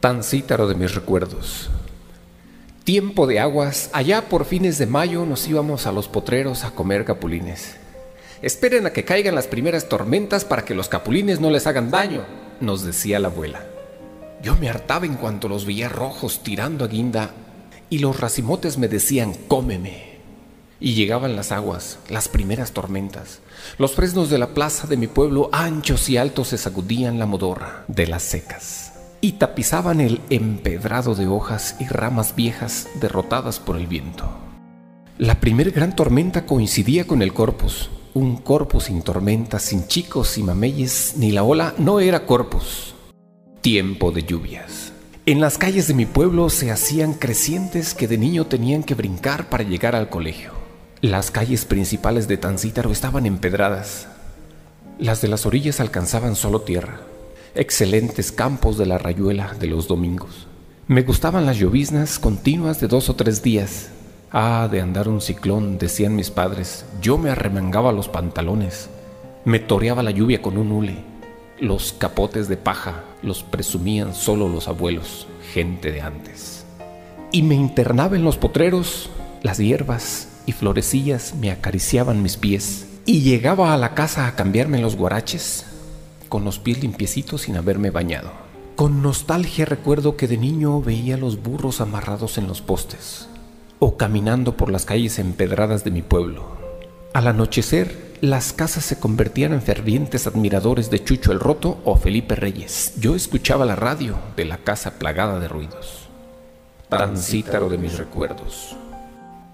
Tan cítaro de mis recuerdos. Tiempo de aguas, allá por fines de mayo nos íbamos a los potreros a comer capulines. Esperen a que caigan las primeras tormentas para que los capulines no les hagan daño, nos decía la abuela. Yo me hartaba en cuanto los veía rojos tirando a guinda y los racimotes me decían cómeme. Y llegaban las aguas, las primeras tormentas. Los fresnos de la plaza de mi pueblo anchos y altos se sacudían la modorra de las secas y tapizaban el empedrado de hojas y ramas viejas derrotadas por el viento. La primer gran tormenta coincidía con el corpus, un corpus sin tormenta, sin chicos y mameyes, ni la ola no era corpus. Tiempo de lluvias. En las calles de mi pueblo se hacían crecientes que de niño tenían que brincar para llegar al colegio. Las calles principales de Tancítaro estaban empedradas. Las de las orillas alcanzaban solo tierra. Excelentes campos de la rayuela de los domingos. Me gustaban las lloviznas continuas de dos o tres días. Ah, de andar un ciclón, decían mis padres. Yo me arremangaba los pantalones. Me toreaba la lluvia con un hule. Los capotes de paja los presumían solo los abuelos, gente de antes. Y me internaba en los potreros, las hierbas, y florecillas me acariciaban mis pies. Y llegaba a la casa a cambiarme los guaraches, con los pies limpiecitos sin haberme bañado. Con nostalgia recuerdo que de niño veía los burros amarrados en los postes, o caminando por las calles empedradas de mi pueblo. Al anochecer, las casas se convertían en fervientes admiradores de Chucho el Roto o Felipe Reyes. Yo escuchaba la radio de la casa plagada de ruidos. Transítaro de mis recuerdos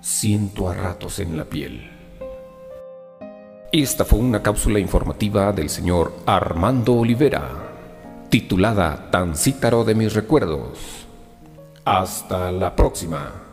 siento a ratos en la piel. Esta fue una cápsula informativa del señor Armando Olivera, titulada Tan cítaro de mis recuerdos. Hasta la próxima.